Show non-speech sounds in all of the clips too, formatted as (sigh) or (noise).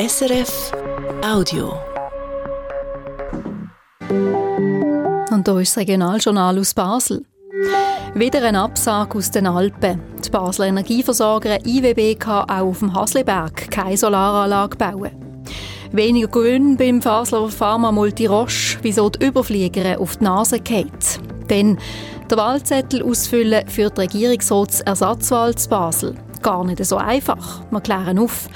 SRF Audio. Und hier ist das Regionaljournal aus Basel. Wieder ein Absage aus den Alpen. Die Basler Energieversorger IWB kann auch auf dem Hasliberg keine Solaranlage bauen. Weniger Gewinn beim Basler Pharma Multi Roche, wieso die Überflieger auf die Nase geht. Denn der Wahlzettel ausfüllen für die Regierungsratsersatzwahl zu Basel. Gar nicht so einfach. Wir klären auf.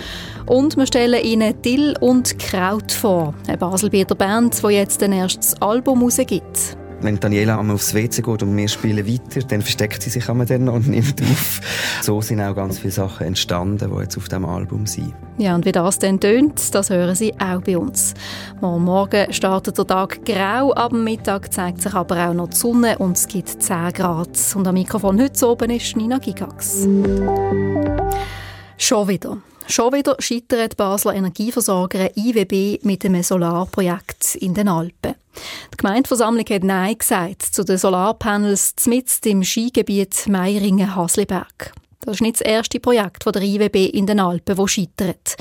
Und wir stellen Ihnen Dill und Kraut vor, eine Baselbieter Band, die jetzt ein erstes Album rausgibt. Wenn Daniela einmal aufs WC geht und wir spielen weiter, dann versteckt sie sich einmal dann und (laughs) nimmt auf. So sind auch ganz viele Sachen entstanden, die jetzt auf diesem Album sind. Ja, und wie das dann tönt, das hören Sie auch bei uns. Morgen startet der Tag grau, ab Mittag zeigt sich aber auch noch die Sonne und es gibt 10 Grad. Und am Mikrofon heute oben ist Nina Gigax. Schon wieder. Schon wieder scheitert die Basler Energieversorger IWB mit einem Solarprojekt in den Alpen. Die Gemeindeversammlung hat Nein gesagt zu den Solarpanels mitten im Skigebiet Meiringen-Hasliberg. Das ist nicht das erste Projekt von der IWB in den Alpen, das scheitert.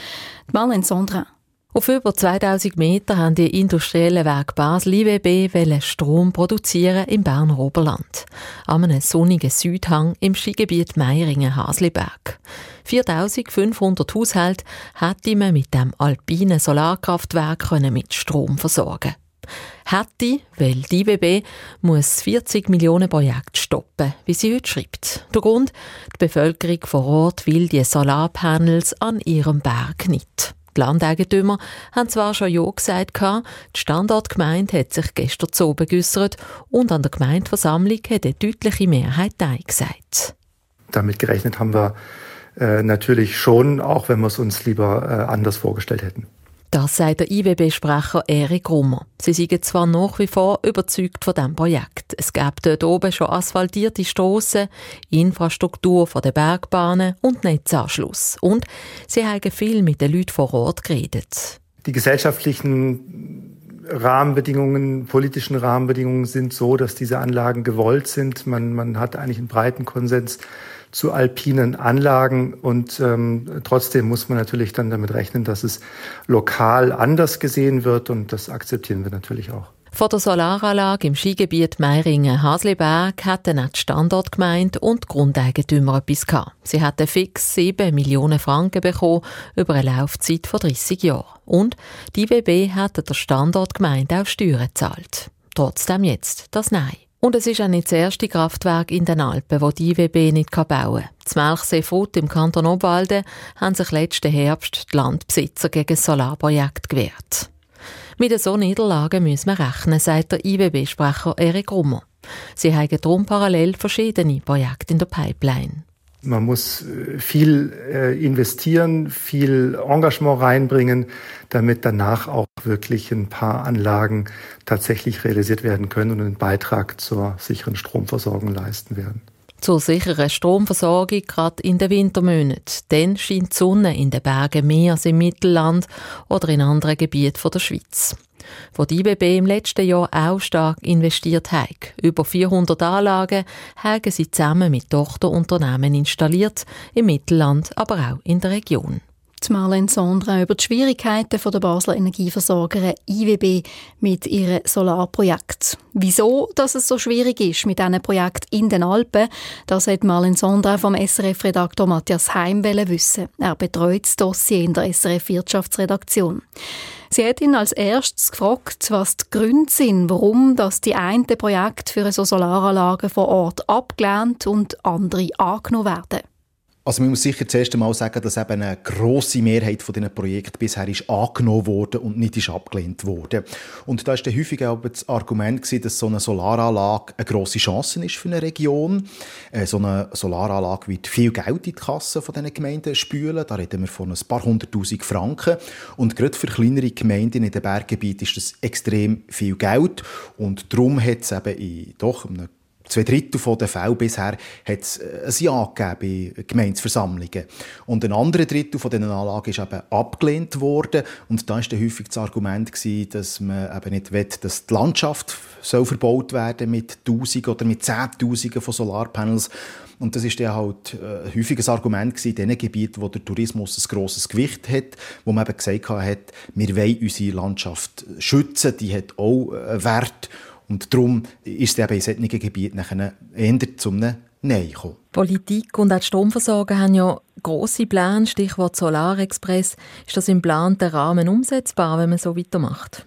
Marlene Sondra. Auf über 2000 Meter haben die industriellen Werk Basel IWB Strom produzieren im Berner Oberland. An einem sonnigen Südhang im Skigebiet Meiringen-Hasliberg. 4500 Haushalte hätte man mit dem alpinen Solarkraftwerk mit Strom versorgen hätte, weil die IBB muss 40 Millionen Projekte stoppen, wie sie heute schreibt. Der Grund, die Bevölkerung vor Ort will die Solarpanels an ihrem Berg nicht. Die Landeigentümer haben zwar schon Ja gesagt, die Standortgemeinde hat sich gestern zu oben und an der Gemeindeversammlung hat eine deutliche Mehrheit Nein gesagt. Damit gerechnet haben wir äh, natürlich schon, auch wenn wir es uns lieber äh, anders vorgestellt hätten. Das sagt der IWB-Sprecher Erik Rummer. Sie sind zwar nach wie vor überzeugt von diesem Projekt. Es gibt dort oben schon asphaltierte Strassen, Infrastruktur von den Bergbahnen und Netzanschluss. Und sie haben viel mit den Leuten vor Ort geredet. Die gesellschaftlichen Rahmenbedingungen, politischen Rahmenbedingungen sind so, dass diese Anlagen gewollt sind. Man, man hat eigentlich einen breiten Konsens zu alpinen Anlagen und ähm, trotzdem muss man natürlich dann damit rechnen, dass es lokal anders gesehen wird und das akzeptieren wir natürlich auch. Von der Solaranlage im Skigebiet Meiringen-Hasliberg hatten auch die Standortgemeinde und die Grundeigentümer etwas gehabt. Sie hatten fix 7 Millionen Franken bekommen über eine Laufzeit von 30 Jahren. Und die IWB hatte der Standortgemeinde auch Steuern gezahlt. Trotzdem jetzt das Nein. Und es ist auch nicht das erste Kraftwerk in den Alpen, das die IWB nicht bauen kann. Das Melchsee Frut im Kanton Obwalden haben sich letzten Herbst die Landbesitzer gegen das Solarprojekt gewehrt. Mit so Niederlagen müssen wir rechnen, sagt der IWB-Sprecher Erik Rummer. Sie haben darum parallel verschiedene Projekte in der Pipeline. Man muss äh, viel äh, investieren, viel Engagement reinbringen, damit danach auch wirklich ein paar Anlagen tatsächlich realisiert werden können und einen Beitrag zur sicheren Stromversorgung leisten werden. Zur sicheren Stromversorgung gerade in den Wintermonaten. Dann scheint die Sonne in den Bergen mehr als im Mittelland oder in anderen Gebieten der Schweiz wo die IBB im letzten Jahr auch stark investiert hat. Über 400 Anlagen haben sie zusammen mit Tochterunternehmen installiert, im Mittelland, aber auch in der Region. Marlene Sondra über die Schwierigkeiten der Basler Energieversorgerin IWB mit ihrem Solarprojekt. Wieso dass es so schwierig ist mit diesem Projekt in den Alpen, das hat Marlene Sondra vom SRF-Redaktor Matthias Heim wissen. Er betreut das Dossier in der SRF-Wirtschaftsredaktion. Sie hat ihn als erstes gefragt, was die Gründe sind, warum das die einen Projekte für so Solaranlagen vor Ort abgelehnt und andere angenommen werden. Also man muss sicher zuerst einmal sagen, dass eben eine grosse Mehrheit von diesen Projekten bisher ist angenommen wurde und nicht ist abgelehnt wurde. Und da ist dann häufig auch das Argument gewesen, dass so eine Solaranlage eine grosse Chance ist für eine Region. Äh, so eine Solaranlage wird viel Geld in die Kasse von diesen Gemeinden spülen. Da reden wir von ein paar hunderttausend Franken. Und gerade für kleinere Gemeinden in den Berggebieten ist das extrem viel Geld. Und darum hat es eben in doch einem zwei Drittel der Fälle bisher hat es äh, ein Ja gegeben bei Gemeinsversammlungen. Und ein anderer Drittel von diesen Anlagen ist eben abgelehnt worden. Und da war dann häufig das Argument, gewesen, dass man eben nicht will, dass die Landschaft soll verbaut werden mit Tausenden oder mit Zehntausenden von Solarpanels. Und das ist dann halt äh, ein häufiges Argument in den Gebieten, wo der Tourismus ein grosses Gewicht hat, wo man eben gesagt hat, wir wollen unsere Landschaft schützen, die hat auch einen Wert. Und darum ist es eben in solchen Gebieten nachher eher zum Nein gekommen. Politik und auch die Stromversorger haben ja grosse Pläne, Stichwort Solarexpress. Ist das im geplanten Rahmen umsetzbar, wenn man so weitermacht?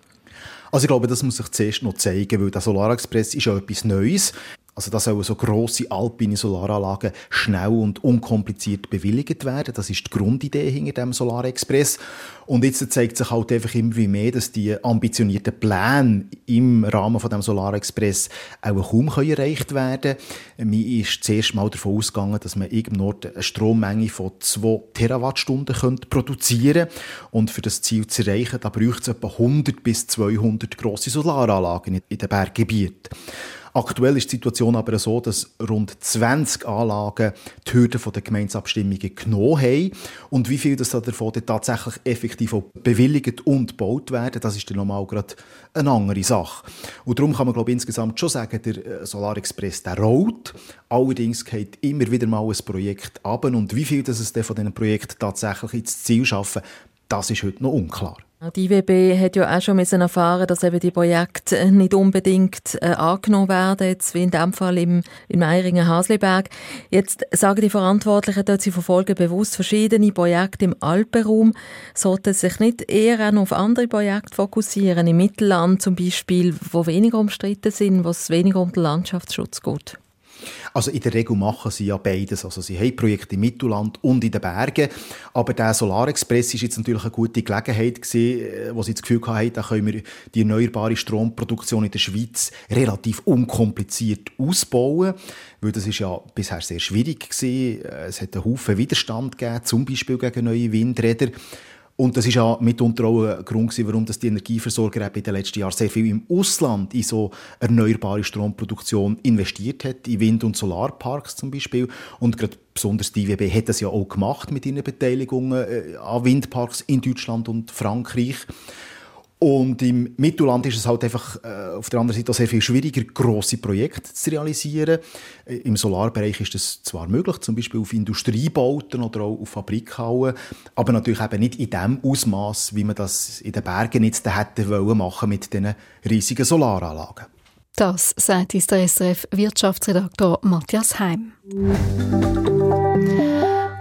Also ich glaube, das muss sich zuerst noch zeigen, weil der Solarexpress ist ja etwas Neues. Also da sollen so grosse alpine Solaranlagen schnell und unkompliziert bewilligt werden. Das ist die Grundidee hinter dem Solarexpress. Und jetzt zeigt sich halt einfach immer mehr, dass die ambitionierten Pläne im Rahmen von dem Solarexpress auch kaum erreicht werden können. Mir ist zuerst mal davon ausgegangen, dass man irgendwo eine Strommenge von 2 Terawattstunden produzieren könnte. Und für das Ziel zu erreichen, da braucht es etwa 100 bis 200 grosse Solaranlagen in den Berggebieten. Aktuell ist die Situation aber so, dass rund 20 Anlagen die Hürden der Gemeinsabstimmungen genommen haben. Und wie viel das davon tatsächlich effektiv auch bewilligt und gebaut werden, das ist dann nochmal gerade eine andere Sache. Und darum kann man, glaube ich, insgesamt schon sagen, der äh, Solar Express, der rollt. Allerdings geht immer wieder mal ein Projekt ab. Und wie viel das es von diesen Projekten tatsächlich ins Ziel schaffen, das ist heute noch unklar. Die IWB hat ja auch schon müssen erfahren, dass eben die Projekte nicht unbedingt äh, angenommen werden, jetzt wie in dem Fall im, in Meiringen-Hasliberg. Jetzt sagen die Verantwortlichen dort, sie verfolgen bewusst verschiedene Projekte im Alpenraum, sollten sich nicht eher auch auf andere Projekte fokussieren, im Mittelland zum Beispiel, wo weniger umstritten sind, wo es weniger um den Landschaftsschutz geht? Also in der Regel machen sie ja beides. Also sie haben Projekte im Mittelland und in den Bergen. Aber der Solarexpress ist jetzt natürlich eine gute Gelegenheit gewesen, äh, wo sie das Gefühl hatten, da können wir die erneuerbare Stromproduktion in der Schweiz relativ unkompliziert ausbauen. Weil das ist ja bisher sehr schwierig gewesen. Es hat einen Haufen Widerstand gegeben, zum Beispiel gegen neue Windräder. Und das ist ja mitunter auch ein Grund, warum die Energieversorger in den letzten Jahren sehr viel im Ausland in so erneuerbare Stromproduktion investiert hat, in Wind- und Solarparks zum Beispiel. Und gerade besonders die IWB hat das ja auch gemacht mit ihren Beteiligungen äh, an Windparks in Deutschland und Frankreich. Und im Mittelland ist es halt einfach äh, auf der anderen Seite auch sehr viel schwieriger, grosse Projekte zu realisieren. Äh, Im Solarbereich ist das zwar möglich, zum Beispiel auf Industriebauten oder auch auf Fabrikhallen, aber natürlich eben nicht in dem Ausmaß, wie man das in den Bergen jetzt hätte wollen machen mit diesen riesigen Solaranlagen. Das sagt uns der SRF-Wirtschaftsredaktor Matthias Heim.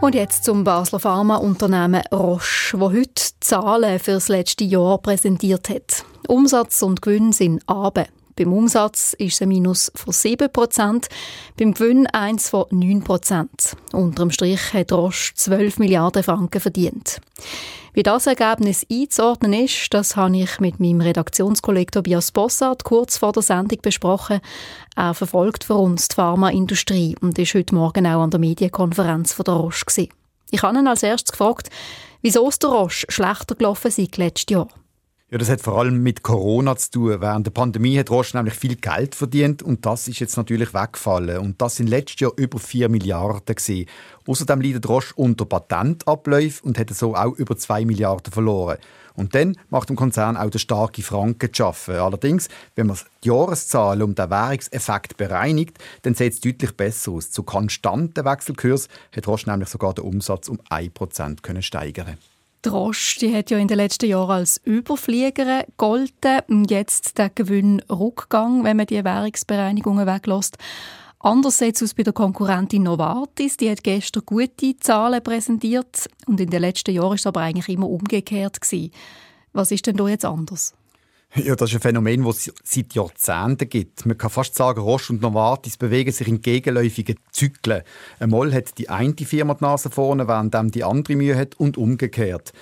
Und jetzt zum Basler Pharmaunternehmen Roche, wo heute Zahlen für das letzte Jahr präsentiert hat. Umsatz und Gewinn sind abe. Beim Umsatz ist es ein Minus von 7%, beim Gewinn eins von 9%. Unterm Strich hat Roche 12 Milliarden Franken verdient. Wie das Ergebnis einzuordnen ist, das habe ich mit meinem Redaktionskollegen Tobias Bossart kurz vor der Sendung besprochen. Er verfolgt für uns die Pharmaindustrie und ist heute Morgen auch an der Medienkonferenz von der Roche. Ich habe ihn als erstes gefragt, wieso es der Roche schlechter gelaufen ist letztes Jahr. Ja, das hat vor allem mit Corona zu tun. Während der Pandemie hat Roche nämlich viel Geld verdient und das ist jetzt natürlich weggefallen. Und das sind letztes Jahr über 4 Milliarden. Außerdem leidet Roche unter Patentabläufen und hat so auch über 2 Milliarden verloren. Und dann macht dem Konzern auch der starke Franken zu arbeiten. Allerdings, wenn man die Jahreszahlen um den Währungseffekt bereinigt, dann sieht es deutlich besser aus. Zu konstanten Wechselkurs hat Roche nämlich sogar den Umsatz um 1% steigern können. Drosch, die hat ja in den letzten Jahren als Überflieger gegolten und jetzt der Gewinn Rückgang, wenn man die Währungsbereinigungen weglässt. Anders sieht es aus bei der Konkurrentin Novartis. Die hat gestern gute Zahlen präsentiert und in den letzten Jahren ist es aber eigentlich immer umgekehrt gewesen. Was ist denn da jetzt anders? (laughs) Ja, das ist ein Phänomen, das es seit Jahrzehnten gibt. Man kann fast sagen, Roche und Novartis bewegen sich in gegenläufigen Zyklen. Einmal hat die eine Firma die Nase vorne, während die andere Mühe hat und umgekehrt.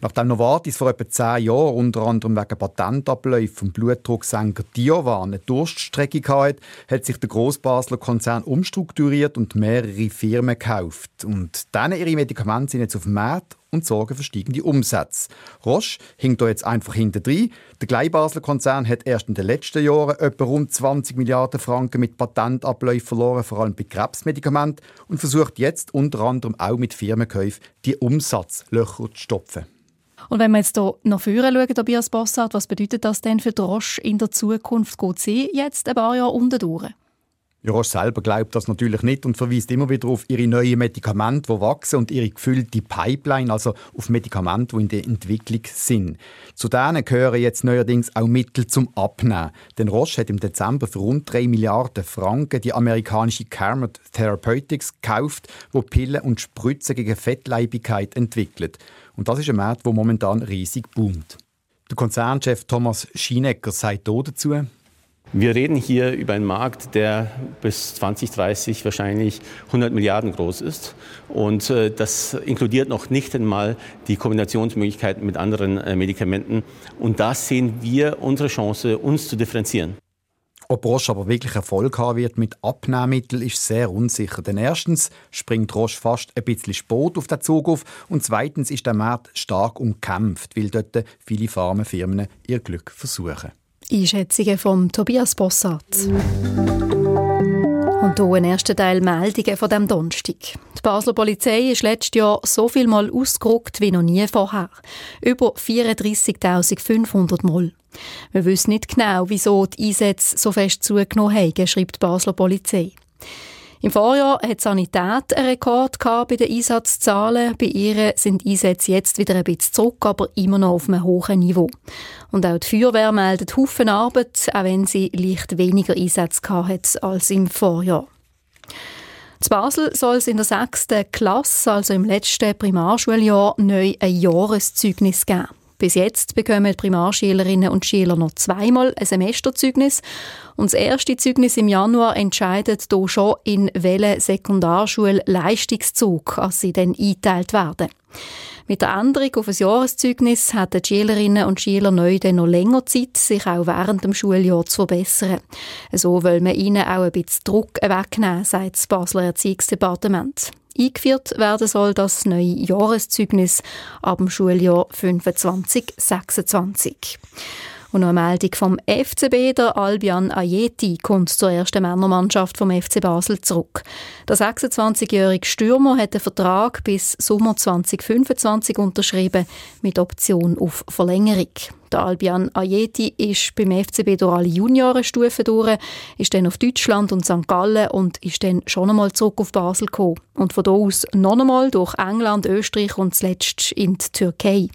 Nachdem Novartis vor etwa zehn Jahren unter anderem wegen Patentabläufen vom Blutdrucksenker Diovan eine Durststrecke hatte, hat sich der Grossbasler Konzern umstrukturiert und mehrere Firmen gekauft. Und denen ihre Medikamente sind jetzt auf dem Markt und sorgen für steigende Umsätze. Roche hinkt da jetzt einfach hinter drin. Der Gleibasler Konzern hat erst in den letzten Jahren etwa rund 20 Milliarden Franken mit Patentabläufen verloren, vor allem bei Krebsmedikamenten, und versucht jetzt unter anderem auch mit Firmenkäufen die Umsatzlöcher zu stopfen. Und wenn wir jetzt hier nach vorne schauen, Tobias Bossart, was bedeutet das denn für die Roche in der Zukunft? Geht sie jetzt ein paar Jahre unten durch? Roche selber glaubt das natürlich nicht und verweist immer wieder auf ihre neuen Medikamente, die wachsen und ihre gefüllte Pipeline, also auf Medikamente, die in der Entwicklung sind. Zu denen gehören jetzt neuerdings auch Mittel zum Abnehmen. Denn Roche hat im Dezember für rund 3 Milliarden Franken die amerikanische Carmot Therapeutics gekauft, wo Pillen und Spritzen gegen Fettleibigkeit entwickelt. Und das ist ein Markt, der momentan riesig boomt. Der Konzernchef Thomas Schienecker sagt dazu, wir reden hier über einen Markt, der bis 2030 wahrscheinlich 100 Milliarden groß ist. Und äh, das inkludiert noch nicht einmal die Kombinationsmöglichkeiten mit anderen äh, Medikamenten. Und da sehen wir unsere Chance, uns zu differenzieren. Ob Roche aber wirklich Erfolg haben wird mit Abnehmmitteln, ist sehr unsicher. Denn erstens springt Roche fast ein bisschen spät auf den Zug auf und zweitens ist der Markt stark umkämpft, weil dort viele Pharmafirmen ihr Glück versuchen. Einschätzungen von Tobias Bossart. Und hier ein erster Teil Meldungen von dem Donnerstag. Die Basler Polizei ist letztes Jahr so viel Mal ausgerückt wie noch nie vorher. Über 34.500 Mal. Wir wissen nicht genau, wieso die Einsätze so fest zugenommen haben, schreibt die Basler Polizei. Im Vorjahr hat Sanität einen Rekord bei den Einsatzzahlen. Bei ihr sind die Einsätze jetzt wieder ein bisschen zurück, aber immer noch auf einem hohen Niveau. Und auch die Feuerwehr meldet Haufen Arbeit, auch wenn sie leicht weniger Einsätze hat als im Vorjahr. In Basel soll es in der sechsten Klasse, also im letzten Primarschuljahr, neu ein Jahreszeugnis geben. Bis jetzt bekommen Primarschülerinnen und Schüler noch zweimal ein Semesterzeugnis. Und das erste Zeugnis im Januar entscheidet hier schon, in welche Sekundarschule Leistungszug als sie dann eingeteilt werden. Mit der Änderung auf ein Jahreszeugnis hatten die Schülerinnen und Schüler neu dann noch länger Zeit, sich auch während dem Schuljahr zu verbessern. So will man ihnen auch ein bisschen Druck wegnehmen, sagt das Basler Erziehungsdepartement. Eingeführt werden soll das neue Jahreszeugnis ab dem Schuljahr 25/26. Und noch eine Meldung vom FCB. Der Albion Ayeti kommt zur ersten Männermannschaft vom FC Basel zurück. Der 26-jährige Stürmer hat den Vertrag bis Sommer 2025 unterschrieben, mit Option auf Verlängerung. Der Albion Ayeti ist beim FCB durch alle Juniorenstufen durch, ist dann auf Deutschland und St. Gallen und ist dann schon einmal zurück auf Basel gekommen. Und von dort aus noch einmal durch England, Österreich und zuletzt in die Türkei.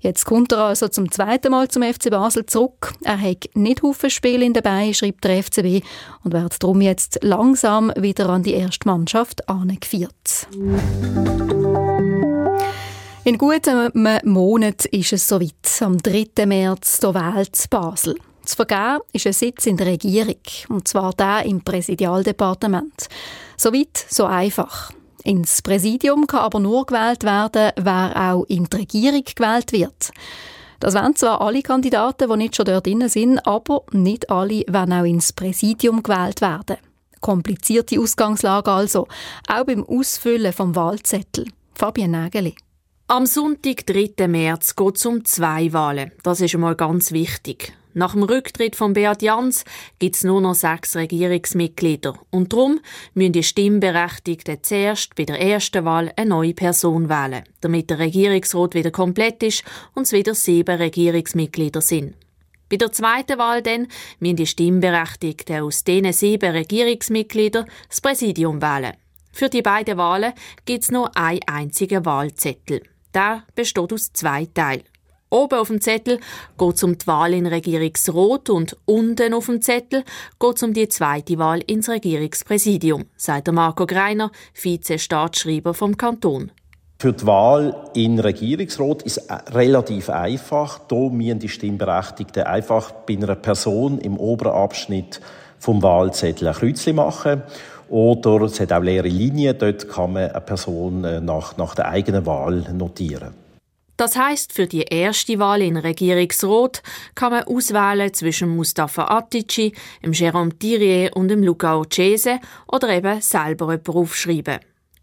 Jetzt kommt er also zum zweiten Mal zum FC Basel zurück. Er hat nicht Haufen Spiele dabei, schreibt der FCB, und wird darum jetzt langsam wieder an die erste Mannschaft angeführt. In gutem Monat ist es soweit. Am 3. März der wählt Basel. Zu vergeben ist ein Sitz in der Regierung, und zwar der im Präsidialdepartement. Soweit, so einfach. Ins Präsidium kann aber nur gewählt werden, wer auch in die Regierung gewählt wird. Das wollen zwar alle Kandidaten, die nicht schon dort drin sind, aber nicht alle werden auch ins Präsidium gewählt werden. Komplizierte Ausgangslage also, auch beim Ausfüllen vom Wahlzettel. Fabian Nägeli. Am Sonntag, 3. März, geht es um zwei Wahlen. Das ist einmal ganz wichtig. Nach dem Rücktritt von Beat Jans gibt es nur noch sechs Regierungsmitglieder. Und darum müssen die Stimmberechtigten zuerst bei der ersten Wahl eine neue Person wählen, damit der Regierungsrat wieder komplett ist und es wieder sieben Regierungsmitglieder sind. Bei der zweiten Wahl dann müssen die Stimmberechtigten aus diesen sieben Regierungsmitgliedern das Präsidium wählen. Für die beiden Wahlen gibt es nur einen einzigen Wahlzettel. Der besteht aus zwei Teilen. Oben auf dem Zettel geht es um die Wahl in Regierungsrat und unten auf dem Zettel geht es um die zweite Wahl ins Regierungspräsidium, sagt Marco Greiner, Vize-Staatsschreiber vom Kanton. Für die Wahl in Regierungsrat ist es relativ einfach. Hier müssen die Stimmberechtigten einfach bei einer Person im oberen Abschnitt vom Wahlzettel ein Kreuzchen machen. Oder es hat auch leere Linien, dort kann man eine Person äh, nach, nach der eigenen Wahl notieren. Das heißt, für die erste Wahl in Regierungsrat kann man auswählen zwischen Mustafa Atici, dem Jérôme Thirier und dem Luca Ocese oder eben selber jemanden aufschreiben.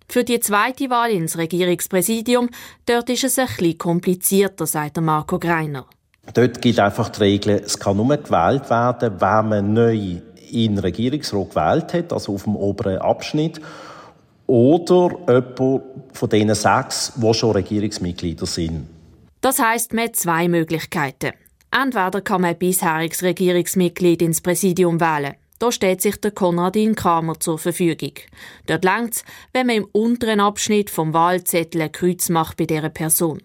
Für die zweite Wahl ins Regierungspräsidium, dort ist es ein komplizierter, sagt Marco Greiner. Dort gibt einfach die Regel, es kann nur gewählt werden, wenn man neu in Regierungsrat gewählt hat, also auf dem oberen Abschnitt, oder jemand von diesen sechs, die schon Regierungsmitglieder sind. Das heisst, man hat zwei Möglichkeiten. Entweder kann man ein bisheriges Regierungsmitglied ins Präsidium wählen. Da steht sich der Konradin Kramer zur Verfügung. Dort längt wenn man im unteren Abschnitt vom Wahlzettel ein Kreuz macht bei dieser Person.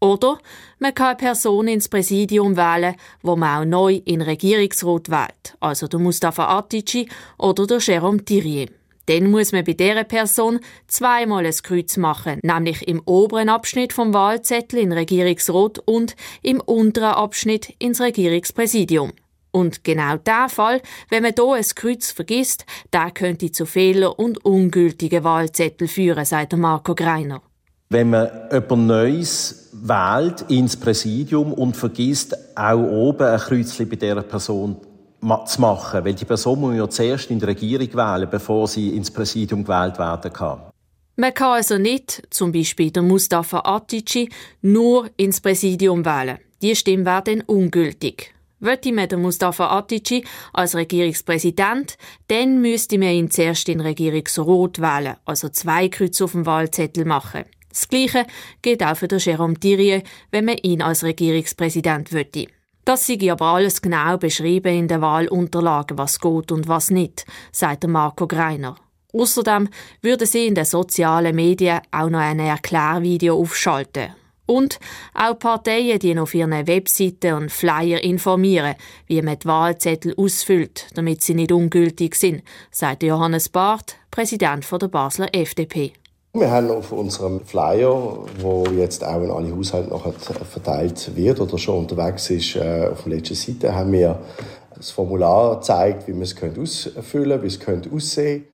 Oder man kann eine Person ins Präsidium wählen, wo man auch neu in Regierungsrat wählt, also der Mustafa Atici oder der Jérôme Thirier. Dann muss man bei dieser Person zweimal ein Kreuz machen, nämlich im oberen Abschnitt vom Wahlzettel in Regierungsrat und im unteren Abschnitt ins Regierungspräsidium. Und genau der Fall, wenn man hier ein Kreuz vergisst, der könnte zu Fehler und ungültigen Wahlzettel führen, sagt Marco Greiner. Wenn man jemand Neues wählt ins Präsidium und vergisst auch oben ein Kreuzchen bei dieser Person zu machen, weil die Person muss ja zuerst in die Regierung wählen, bevor sie ins Präsidium gewählt werden kann. Man kann also nicht, zum Beispiel der Mustafa Atici, nur ins Präsidium wählen. Die Stimme wäre dann ungültig. Wollte man den Mustafa Atici als Regierungspräsident, dann müsste man ihn zuerst in Regierungsrat wählen, also zwei Kreuze auf dem Wahlzettel machen. Das Gleiche gilt auch für den Jérôme Thirier, wenn man ihn als Regierungspräsident wollte. Das sei aber alles genau beschrieben in den Wahlunterlagen, was geht und was nicht, sagt Marco Greiner. Außerdem würde sie in den sozialen Medien auch noch ein Erklärvideo aufschalten. Und auch Parteien, die auf ihren Webseiten und Flyer informieren, wie man die Wahlzettel ausfüllt, damit sie nicht ungültig sind, sagt Johannes Barth, Präsident der Basler FDP. Wir haben auf unserem Flyer, wo jetzt auch in alle Haushalte noch verteilt wird oder schon unterwegs ist, äh, auf der letzten Seite, haben wir das Formular gezeigt, wie man es ausfüllen könnte, wie es könnte aussehen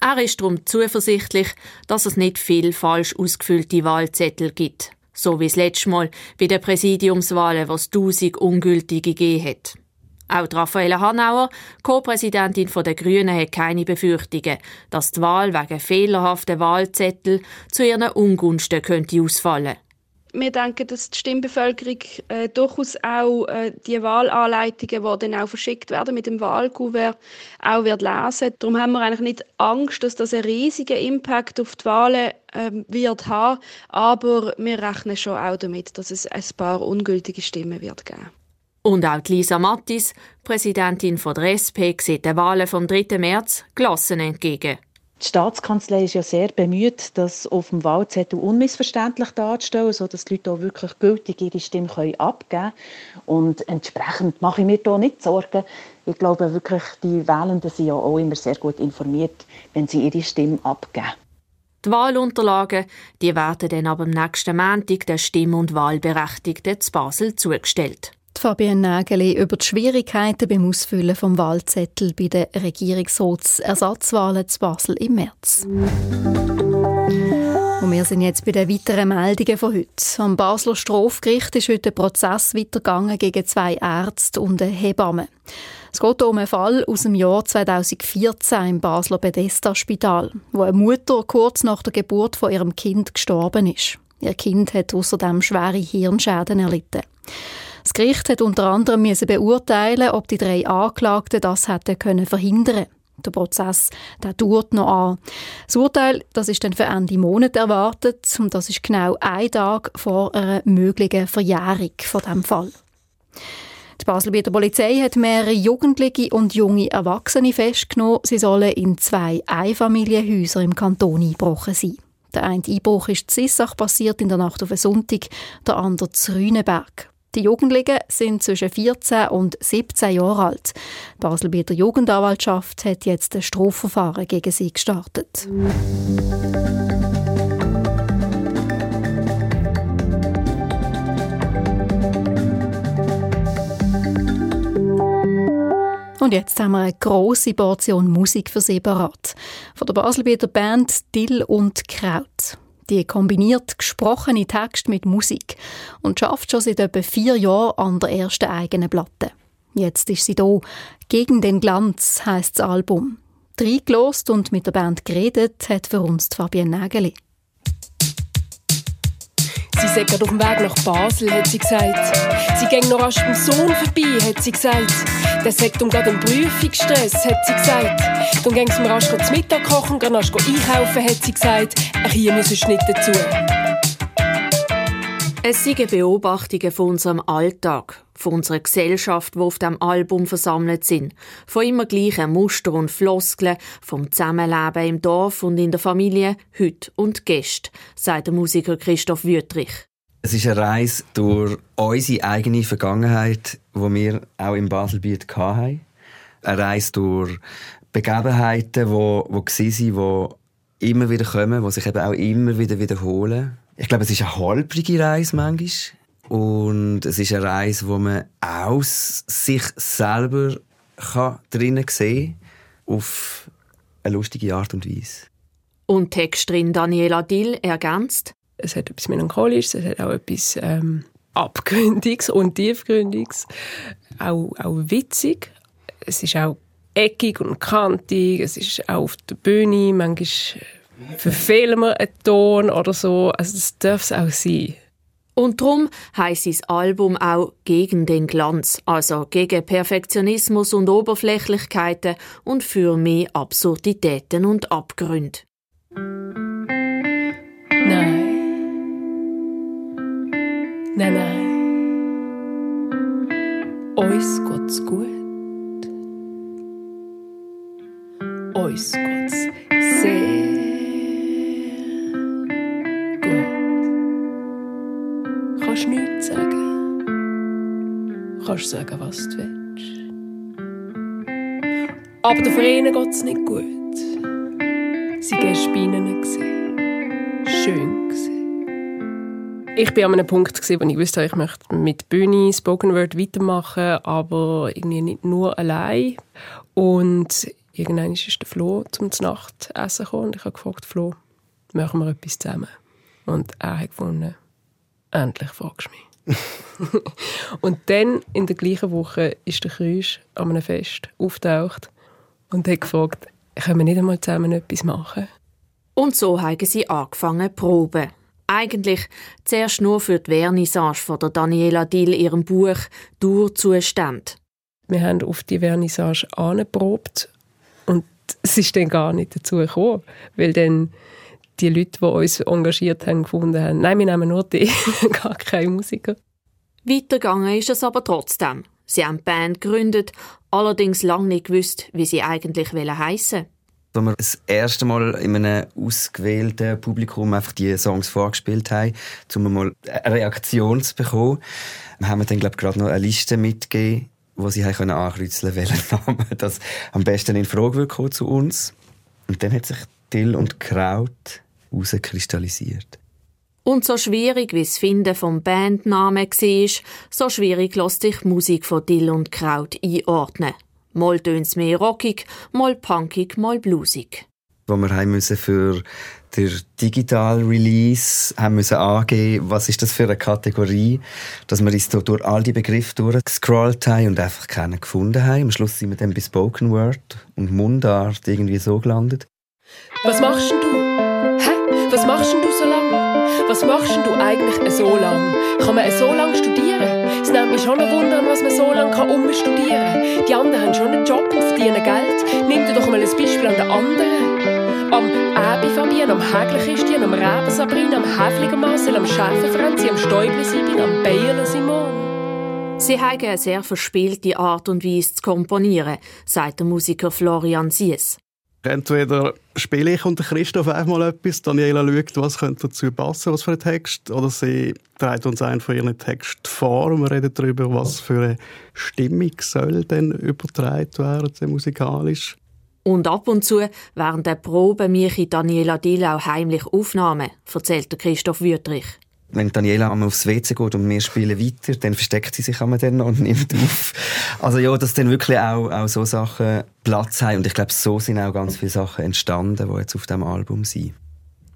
Er ist darum zuversichtlich, dass es nicht viel falsch ausgefüllte Wahlzettel gibt. So wie das letzte Mal bei den Präsidiumswahlen, was tausend ungültige gegeben hat. Auch Raffaella Hanauer, Co-Präsidentin der Grünen, hat keine Befürchtungen, dass die Wahl wegen fehlerhafter Wahlzettel zu ihren Ungunsten könnte ausfallen wir denken, dass die Stimmbevölkerung äh, durchaus auch äh, die Wahlanleitungen, die dann auch verschickt werden mit dem Wahlkuvert, auch wird lesen. Darum haben wir eigentlich nicht Angst, dass das einen riesigen Impact auf die Wahlen äh, wird haben, aber wir rechnen schon auch damit, dass es ein paar ungültige Stimmen wird geben. Und auch Lisa Mattis, Präsidentin von der SP, sieht den Wahlen vom 3. März gelassen entgegen. Die Staatskanzlei ist ja sehr bemüht, das auf dem Wahlzettel unmissverständlich darzustellen, sodass die Leute auch wirklich gültig ihre Stimme abgeben können. Und entsprechend mache ich mir da nicht Sorgen. Ich glaube wirklich, die Wählenden sind ja auch immer sehr gut informiert, wenn sie ihre Stimme abgeben. Die Wahlunterlagen die werden dann aber am nächsten Montag der Stimm- und Wahlberechtigten zu Basel zugestellt. Fabienne Nageli über die Schwierigkeiten beim Ausfüllen vom Wahlzettel bei den Regierungsratsersatzwahlen zu Basel im März. Und wir sind jetzt bei den weiteren Meldungen von heute. Am Basler Strafgericht ist heute ein Prozess weitergegangen gegen zwei Ärzte und eine Hebamme. Es geht um einen Fall aus dem Jahr 2014 im Basler Bethesda-Spital, wo eine Mutter kurz nach der Geburt von ihrem Kind gestorben ist. Ihr Kind hat außerdem schwere Hirnschäden erlitten. Das Gericht hat unter anderem beurteilen, ob die drei Anklagten das hätten können verhindern. Der Prozess der dauert noch an. Das Urteil das ist dann für Ende Monat erwartet und das ist genau ein Tag vor einer möglichen Verjährung von dem Fall. Die Baselbieter Polizei hat mehrere Jugendliche und junge Erwachsene festgenommen. Sie sollen in zwei Einfamilienhäuser im Kanton eingebrochen sein. Der eine Einbruch ist in Sissach passiert in der Nacht auf den Sonntag, der andere zu Rüneberg. Die Jugendlichen sind zwischen 14 und 17 Jahre alt. Die Baselbieter Jugendanwaltschaft hat jetzt ein Strafverfahren gegen sie gestartet. Und jetzt haben wir eine große Portion Musik für Sie parat. Von der Baselbieter Band Dill und Kraut. Die kombiniert gesprochene Text mit Musik und schafft schon seit etwa vier Jahren an der ersten eigenen Platte. Jetzt ist sie da. Gegen den Glanz heißt das Album. reingelost und mit der Band geredet hat für uns Fabienne Nägeli. Sie sei auf dem Weg nach Basel, hat sie gesagt. Sie ging noch rasch beim Sohn vorbei, hat sie gesagt. Der sagt um gerade einen Prüfungsstress, hat sie gesagt. Dann ging sie rasch zum Mittag kochen, dann rasch einkaufen, hat sie gesagt. Hier müssen nicht dazu. Es sind Beobachtungen von unserem Alltag, von unserer Gesellschaft, die auf dem Album versammelt sind, von immer gleichen Muster und Floskeln, vom Zusammenleben im Dorf und in der Familie, heute und Gäste, sagt der Musiker Christoph Wüttrich. Es ist eine Reise durch unsere eigene Vergangenheit, die wir auch im Baselbiet hatten. Eine Reise durch Begebenheiten, die, die waren, die immer wieder kommen, die sich eben auch immer wieder wiederholen ich glaube, es ist eine holprige Reise manchmal. Und es ist eine Reise, wo man aus sich selber kann drinnen sehen kann, auf eine lustige Art und Weise. Und Textrin Daniela Dill ergänzt. Es hat etwas Melancholisches, es hat auch etwas ähm, Abgründiges und Tiefgründiges. Auch, auch witzig. Es ist auch eckig und kantig. Es ist auch auf der Bühne manchmal verfehlen wir einen Ton oder so. Also das darf es auch sein. Und darum heisst sein Album auch gegen den Glanz, also gegen Perfektionismus und Oberflächlichkeiten und für mehr Absurditäten und Abgründe. Nein. Nein, nein. Uns geht's gut. Uns geht's sehr kannst sagen, was du willst. Aber der Vereinen geht es nicht gut. Sie waren Spinnen. Schön. Gewesen. Ich war an einem Punkt, wo ich wusste, ich möchte mit Bühne, Spoken Word weitermachen, aber irgendwie nicht nur allein. Und irgendwann ist der Flo zum Nachtessen gekommen und ich habe gefragt, Flo, machen wir etwas zusammen? Und er hat gefunden, endlich fragst du mich. (laughs) und dann, in der gleichen Woche, ist der Krüsch an einem Fest auftaucht und hat gefragt, können wir nicht einmal zusammen etwas machen? Und so haben sie angefangen zu proben. Eigentlich zuerst nur für die Vernissage von der Daniela Dill ihrem Buch «Durzustand». Wir haben auf die Vernissage angeprobt und es ist dann gar nicht dazu gekommen, weil dann die Leute, die uns engagiert haben, gefunden haben, nein, wir nehmen nur die, (laughs) gar keine Musiker. Weitergegangen ist es aber trotzdem. Sie haben die Band gegründet, allerdings lange nicht gewusst, wie sie eigentlich heissen als wir das erste Mal in einem ausgewählten Publikum einfach die Songs vorgespielt haben, um mal eine Reaktion zu bekommen, haben wir dann, glaube ich, gerade noch eine Liste mitgegeben, wo sie haben ankreuzeln können, welchen (laughs) Namen das am besten in Frage würde zu uns. Und dann hat sich Dill und Kraut herauskristallisiert. Und so schwierig wie das Finden vom Bandnamen war, so schwierig lässt sich die Musik von Dill und Kraut einordnen. Mal tönt's mehr rockig, mal punkig, mal bluesig. Wo wir haben müssen für den Digital Release haben müssen angeben, was ist das für eine Kategorie, dass wir uns durch all die Begriffe durchgescrollt haben und einfach keinen gefunden haben. Am Schluss sind wir dann bei Spoken Word und Mundart irgendwie so gelandet. Was machst du? Was machst denn du so lange? Was machst denn du eigentlich so lange? Kann man so lange studieren? Es nimmt mich schon ein Wunder, was man so lange umstudieren kann. Die anderen haben schon einen Job und verdienen Geld. Nimm dir doch mal ein Beispiel an den anderen. Am Äbi Fabian, am Hägler Christian, am Reben Sabrina, am Häfliger Marcel, am Schäfer Franzi, am Stäubli Sibin, am Bayerle Simon. Sie haben eine sehr verspielte Art und Weise zu komponieren, sagt der Musiker Florian Sies. Entweder spiele ich und Christoph einmal etwas, Daniela schaut, was könnte dazu passen, was für ein Text, oder sie trägt uns einen von ihren Texten vor und wir reden darüber, was für eine Stimmung soll denn übertragen werden, musikalisch. Und ab und zu während der Probe mache Daniela Dill auch heimlich Aufnahmen, erzählt Christoph Wüttrich wenn Daniela einmal aufs WC geht und wir spielen weiter, dann versteckt sie sich einmal dann und nimmt (laughs) auf. Also ja, dass dann wirklich auch, auch so Sachen Platz haben. Und ich glaube, so sind auch ganz viele Sachen entstanden, die jetzt auf dem Album sind.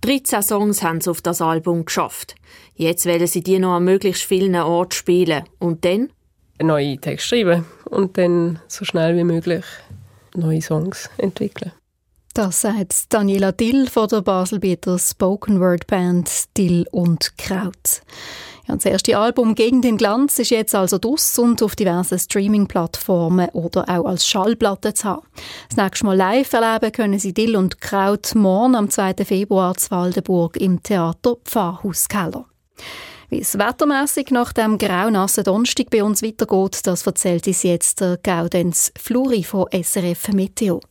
13 Songs haben sie auf das Album geschafft. Jetzt wollen sie die noch an möglichst vielen Orten spielen. Und dann? Einen neuen Text schreiben und dann so schnell wie möglich neue Songs entwickeln. Das sagt Daniela Dill von der Baselbieter Spoken Word Band Dill und Kraut. Ja, das erste Album «Gegen den Glanz» ist jetzt also draus und auf diversen Streaming-Plattformen oder auch als Schallplatte zu haben. Das nächste Mal live erleben können Sie Dill und Kraut morgen am 2. Februar zu Waldenburg im Theater Pfarrhauskeller. Wie es wettermässig nach dem graunassen Donnerstag bei uns weitergeht, das erzählt uns jetzt der Gaudenz Fluri von SRF Meteo.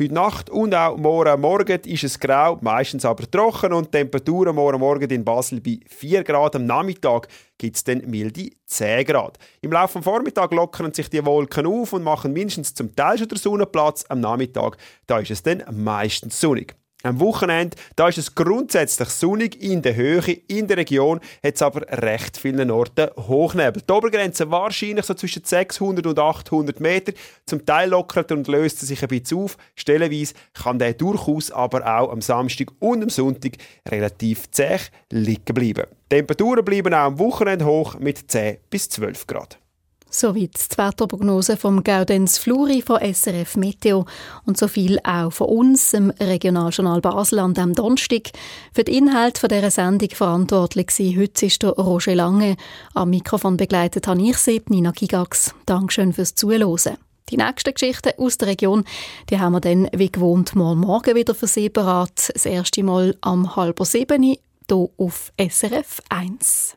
Heute Nacht und auch morgen Morgen ist es grau, meistens aber trocken und Temperaturen morgen Morgen in Basel bei 4 Grad. Am Nachmittag gibt es dann milde 10 Grad. Im Laufe des Vormittags lockern sich die Wolken auf und machen mindestens zum Teil schon der Sonnenplatz. Am Nachmittag da ist es dann meistens sonnig. Am Wochenende, da ist es grundsätzlich sonnig in der Höhe, in der Region hat es aber recht vielen Orten Hochnebel. Die Obergrenze wahrscheinlich so zwischen 600 und 800 Meter. Zum Teil lockert und löst er sich ein bisschen auf. Stellenweise kann der durchaus aber auch am Samstag und am Sonntag relativ zäh liegen bleiben. Die Temperaturen bleiben auch am Wochenende hoch mit 10 bis 12 Grad. Soweit die Wetterprognose vom Gaudenz Fluri von SRF Meteo und so viel auch von uns im Regionaljournal Basel diesem Donnerstag. Für den Inhalt von dieser Sendung verantwortlich war heute ist der Roger Lange. Am Mikrofon begleitet habe ich sie, Nina Gigax. Dankeschön fürs Zuhören. Die nächsten Geschichten aus der Region, die haben wir dann wie gewohnt morgen Morgen wieder für Sie bereit. Das erste Mal am halb sieben hier auf SRF 1.